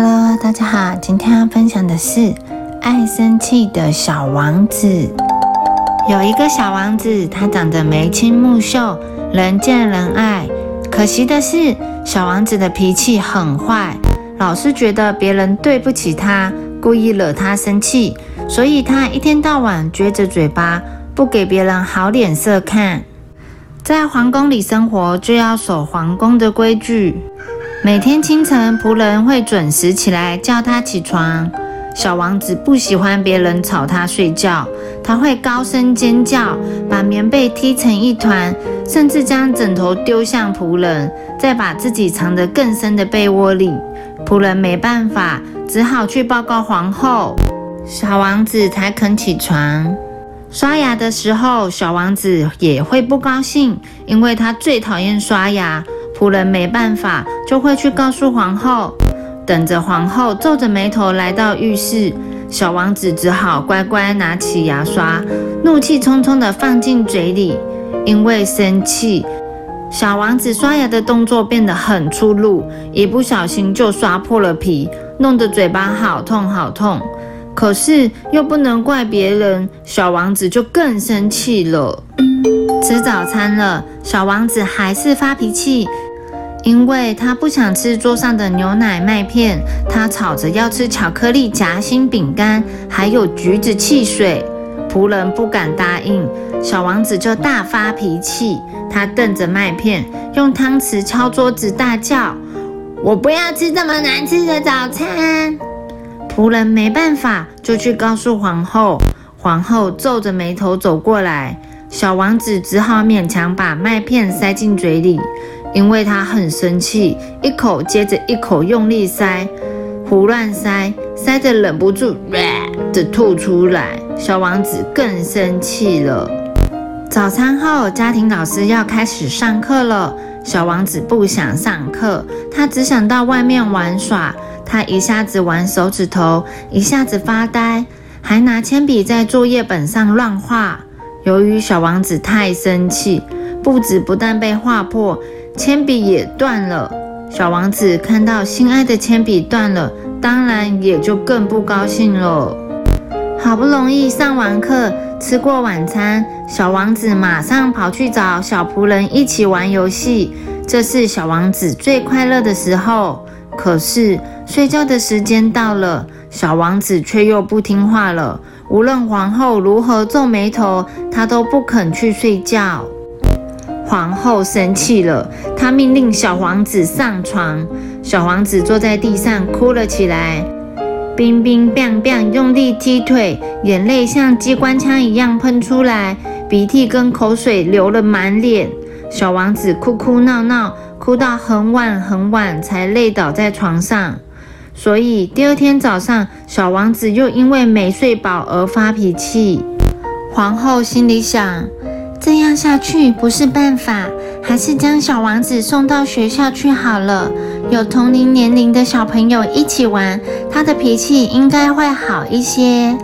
Hello，大家好，今天要分享的是爱生气的小王子。有一个小王子，他长得眉清目秀，人见人爱。可惜的是，小王子的脾气很坏，老是觉得别人对不起他，故意惹他生气，所以他一天到晚撅着嘴巴，不给别人好脸色看。在皇宫里生活，就要守皇宫的规矩。每天清晨，仆人会准时起来叫他起床。小王子不喜欢别人吵他睡觉，他会高声尖叫，把棉被踢成一团，甚至将枕头丢向仆人，再把自己藏得更深的被窝里。仆人没办法，只好去报告皇后，小王子才肯起床。刷牙的时候，小王子也会不高兴，因为他最讨厌刷牙。仆人没办法，就会去告诉皇后。等着皇后皱着眉头来到浴室，小王子只好乖乖拿起牙刷，怒气冲冲地放进嘴里。因为生气，小王子刷牙的动作变得很粗鲁，一不小心就刷破了皮，弄得嘴巴好痛好痛。可是又不能怪别人，小王子就更生气了。吃早餐了，小王子还是发脾气，因为他不想吃桌上的牛奶麦片，他吵着要吃巧克力夹心饼干，还有橘子汽水。仆人不敢答应，小王子就大发脾气，他瞪着麦片，用汤匙敲桌子，大叫：“我不要吃这么难吃的早餐！”仆人没办法，就去告诉皇后。皇后皱着眉头走过来，小王子只好勉强把麦片塞进嘴里，因为他很生气，一口接着一口用力塞，胡乱塞，塞得忍不住的吐出来。小王子更生气了。早餐后，家庭老师要开始上课了，小王子不想上课，他只想到外面玩耍。他一下子玩手指头，一下子发呆，还拿铅笔在作业本上乱画。由于小王子太生气，布子不但被划破，铅笔也断了。小王子看到心爱的铅笔断了，当然也就更不高兴了。好不容易上完课，吃过晚餐，小王子马上跑去找小仆人一起玩游戏。这是小王子最快乐的时候。可是睡觉的时间到了，小王子却又不听话了。无论皇后如何皱眉头，他都不肯去睡觉。皇后生气了，她命令小王子上床。小王子坐在地上哭了起来，冰冰冰冰用力踢腿，眼泪像机关枪一样喷出来，鼻涕跟口水流了满脸。小王子哭哭闹闹。哭到很晚很晚才累倒在床上，所以第二天早上，小王子又因为没睡饱而发脾气。皇后心里想：这样下去不是办法，还是将小王子送到学校去好了，有同龄年龄的小朋友一起玩，他的脾气应该会好一些。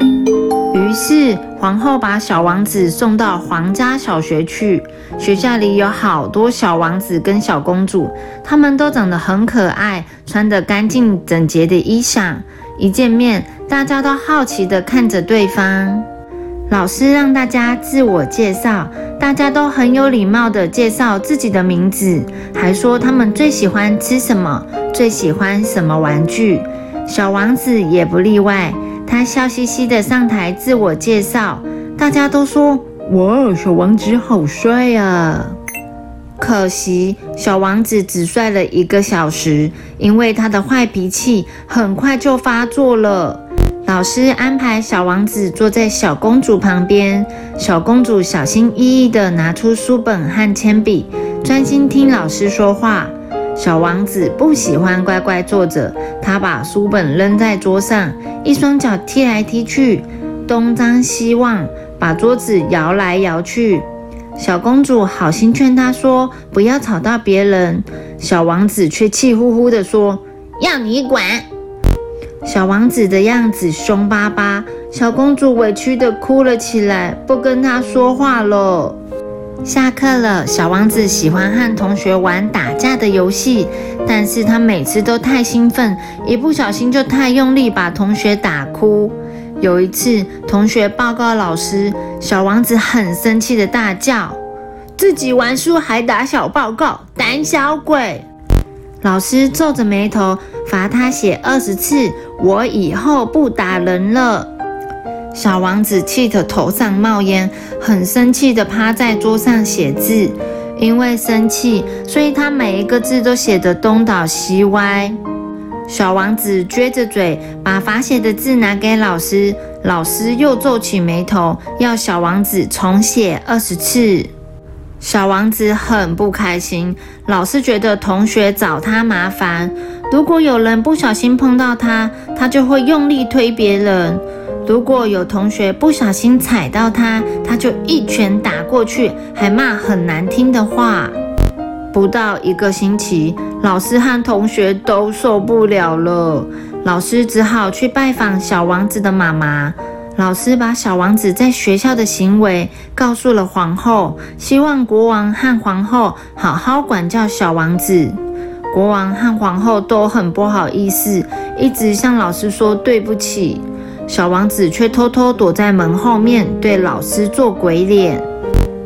于是，皇后把小王子送到皇家小学去。学校里有好多小王子跟小公主，他们都长得很可爱，穿得干净整洁的衣裳。一见面，大家都好奇地看着对方。老师让大家自我介绍，大家都很有礼貌地介绍自己的名字，还说他们最喜欢吃什么，最喜欢什么玩具。小王子也不例外。他笑嘻嘻的上台自我介绍，大家都说：“哇，小王子好帅呀！”可惜小王子只帅了一个小时，因为他的坏脾气很快就发作了。老师安排小王子坐在小公主旁边，小公主小心翼翼地拿出书本和铅笔，专心听老师说话。小王子不喜欢乖乖坐着，他把书本扔在桌上，一双脚踢来踢去，东张西望，把桌子摇来摇去。小公主好心劝他说：“不要吵到别人。”小王子却气呼呼地说：“要你管！”小王子的样子凶巴巴，小公主委屈地哭了起来，不跟他说话了。下课了，小王子喜欢和同学玩打架的游戏，但是他每次都太兴奋，一不小心就太用力，把同学打哭。有一次，同学报告老师，小王子很生气的大叫：“自己玩输还打小报告，胆小鬼！”老师皱着眉头，罚他写二十次：“我以后不打人了。”小王子气得头上冒烟，很生气地趴在桌上写字。因为生气，所以他每一个字都写得东倒西歪。小王子撅着嘴，把罚写的字拿给老师。老师又皱起眉头，要小王子重写二十次。小王子很不开心。老是觉得同学找他麻烦，如果有人不小心碰到他，他就会用力推别人。如果有同学不小心踩到他，他就一拳打过去，还骂很难听的话。不到一个星期，老师和同学都受不了了，老师只好去拜访小王子的妈妈。老师把小王子在学校的行为告诉了皇后，希望国王和皇后好好管教小王子。国王和皇后都很不好意思，一直向老师说对不起。小王子却偷偷躲在门后面，对老师做鬼脸。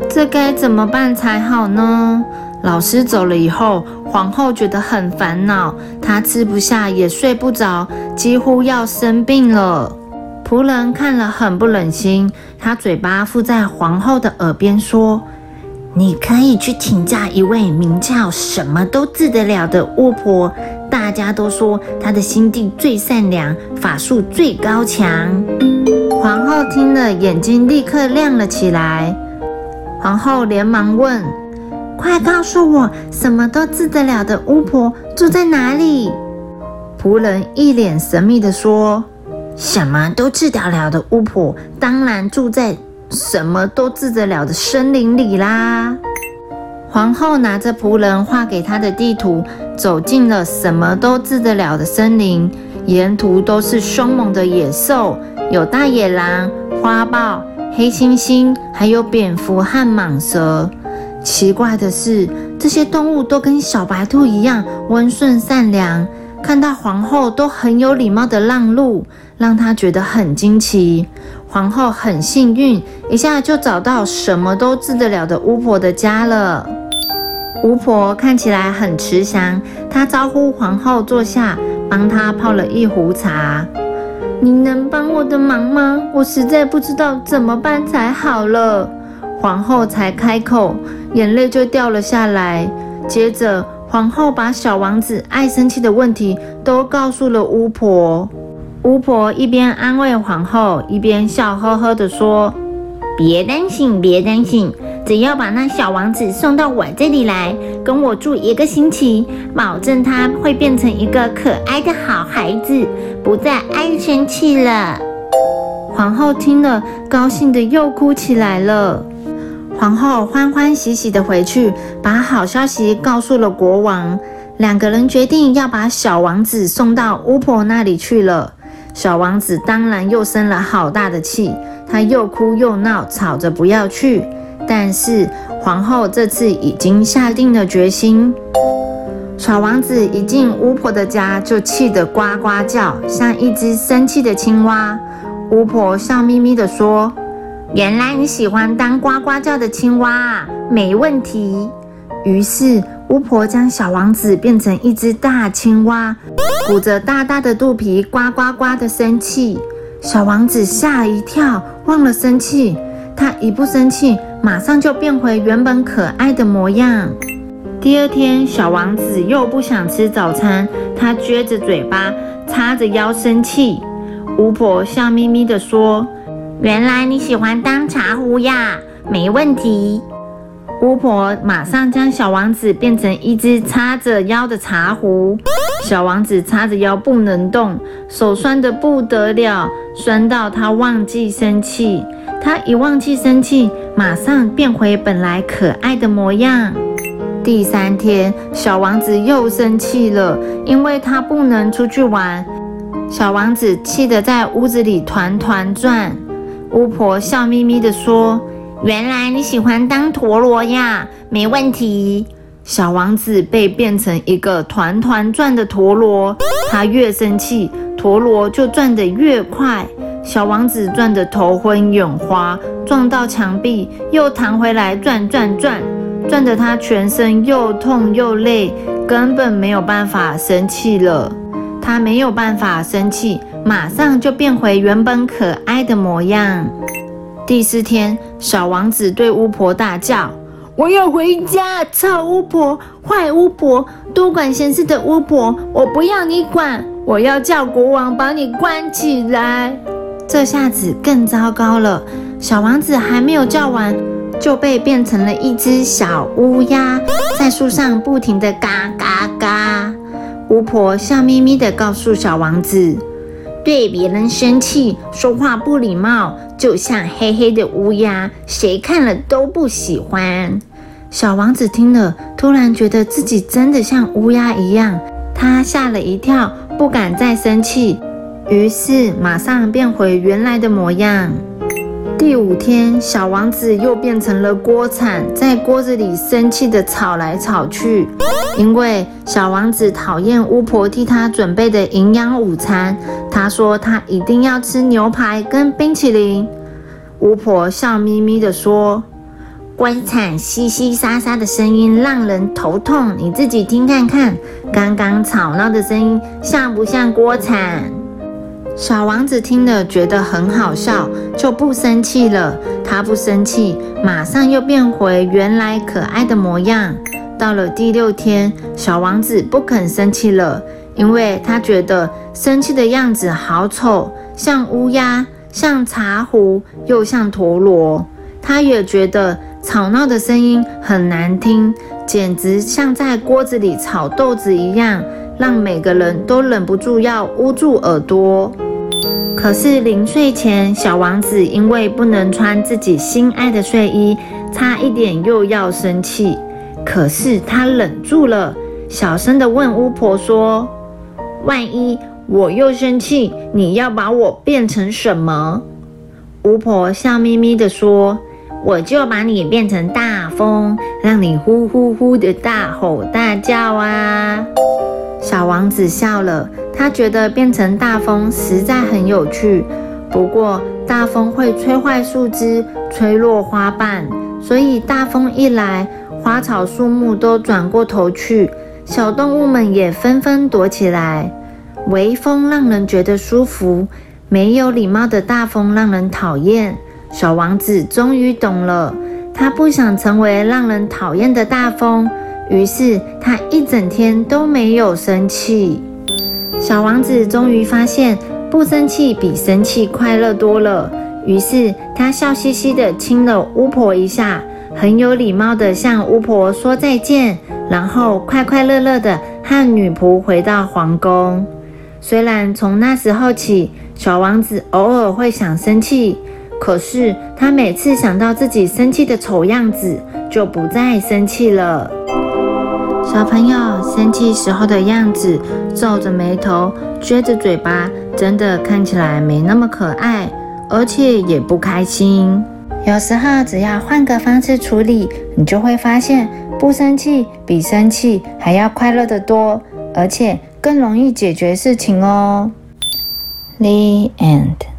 这该怎么办才好呢？老师走了以后，皇后觉得很烦恼，她吃不下也睡不着，几乎要生病了。仆人看了很不忍心，他嘴巴附在皇后的耳边说：“你可以去请教一位名叫什么都治得了的巫婆。”大家都说她的心地最善良，法术最高强。皇后听了，眼睛立刻亮了起来。皇后连忙问：“快告诉我，什么都治得了的巫婆住在哪里？”仆人一脸神秘地说：“什么都治得了的巫婆，当然住在什么都治得了的森林里啦。”皇后拿着仆人画给她的地图，走进了什么都治得了的森林。沿途都是凶猛的野兽，有大野狼、花豹、黑猩猩，还有蝙蝠和蟒蛇。奇怪的是，这些动物都跟小白兔一样温顺善良，看到皇后都很有礼貌的让路，让她觉得很惊奇。皇后很幸运，一下就找到什么都治得了的巫婆的家了。巫婆看起来很慈祥，她招呼皇后坐下，帮她泡了一壶茶。你能帮我的忙吗？我实在不知道怎么办才好了。皇后才开口，眼泪就掉了下来。接着，皇后把小王子爱生气的问题都告诉了巫婆。巫婆一边安慰皇后，一边笑呵呵地说：“别担心，别担心。”只要把那小王子送到我这里来，跟我住一个星期，保证他会变成一个可爱的好孩子，不再爱生气了。皇后听了，高兴的又哭起来了。皇后欢欢喜喜的回去，把好消息告诉了国王。两个人决定要把小王子送到巫婆那里去了。小王子当然又生了好大的气，他又哭又闹，吵着不要去。但是皇后这次已经下定了决心。小王子一进巫婆的家，就气得呱呱叫，像一只生气的青蛙。巫婆笑眯眯地说：“原来你喜欢当呱呱叫的青蛙啊，没问题。”于是巫婆将小王子变成一只大青蛙，鼓着大大的肚皮，呱呱呱的生气。小王子吓了一跳，忘了生气。他一不生气，马上就变回原本可爱的模样。第二天，小王子又不想吃早餐，他撅着嘴巴，叉着腰生气。巫婆笑眯眯地说：“原来你喜欢当茶壶呀，没问题。”巫婆马上将小王子变成一只叉着腰的茶壶。小王子叉着腰不能动，手酸得不得了，酸到他忘记生气。他一忘记生气，马上变回本来可爱的模样。第三天，小王子又生气了，因为他不能出去玩。小王子气得在屋子里团团转。巫婆笑眯眯地说：“原来你喜欢当陀螺呀，没问题。小王子被变成一个团团转的陀螺，他越生气，陀螺就转得越快。小王子转得头昏眼花，撞到墙壁又弹回来，转转转，转得他全身又痛又累，根本没有办法生气了。他没有办法生气，马上就变回原本可爱的模样。第四天，小王子对巫婆大叫。我要回家！臭巫婆，坏巫婆，多管闲事的巫婆，我不要你管！我要叫国王把你关起来！这下子更糟糕了，小王子还没有叫完，就被变成了一只小乌鸦，在树上不停的嘎嘎嘎。巫婆笑眯眯的告诉小王子：“对别人生气，说话不礼貌，就像黑黑的乌鸦，谁看了都不喜欢。”小王子听了，突然觉得自己真的像乌鸦一样，他吓了一跳，不敢再生气，于是马上变回原来的模样。第五天，小王子又变成了锅铲，在锅子里生气的炒来炒去，因为小王子讨厌巫婆替他准备的营养午餐，他说他一定要吃牛排跟冰淇淋。巫婆笑眯眯的说。锅铲淅淅沙沙的声音让人头痛，你自己听看看，刚刚吵闹的声音像不像锅铲？小王子听了觉得很好笑，就不生气了。他不生气，马上又变回原来可爱的模样。到了第六天，小王子不肯生气了，因为他觉得生气的样子好丑，像乌鸦，像茶壶，又像陀螺。他也觉得。吵闹的声音很难听，简直像在锅子里炒豆子一样，让每个人都忍不住要捂住耳朵。可是临睡前，小王子因为不能穿自己心爱的睡衣，差一点又要生气。可是他忍住了，小声的问巫婆说：“万一我又生气，你要把我变成什么？”巫婆笑眯眯的说。我就把你变成大风，让你呼呼呼的大吼大叫啊！小王子笑了，他觉得变成大风实在很有趣。不过大风会吹坏树枝，吹落花瓣，所以大风一来，花草树木都转过头去，小动物们也纷纷躲起来。微风让人觉得舒服，没有礼貌的大风让人讨厌。小王子终于懂了，他不想成为让人讨厌的大风，于是他一整天都没有生气。小王子终于发现，不生气比生气快乐多了。于是他笑嘻嘻地亲了巫婆一下，很有礼貌地向巫婆说再见，然后快快乐乐地和女仆回到皇宫。虽然从那时候起，小王子偶尔会想生气。可是他每次想到自己生气的丑样子，就不再生气了。小朋友生气时候的样子，皱着眉头，撅着嘴巴，真的看起来没那么可爱，而且也不开心。有时候只要换个方式处理，你就会发现，不生气比生气还要快乐得多，而且更容易解决事情哦。The end.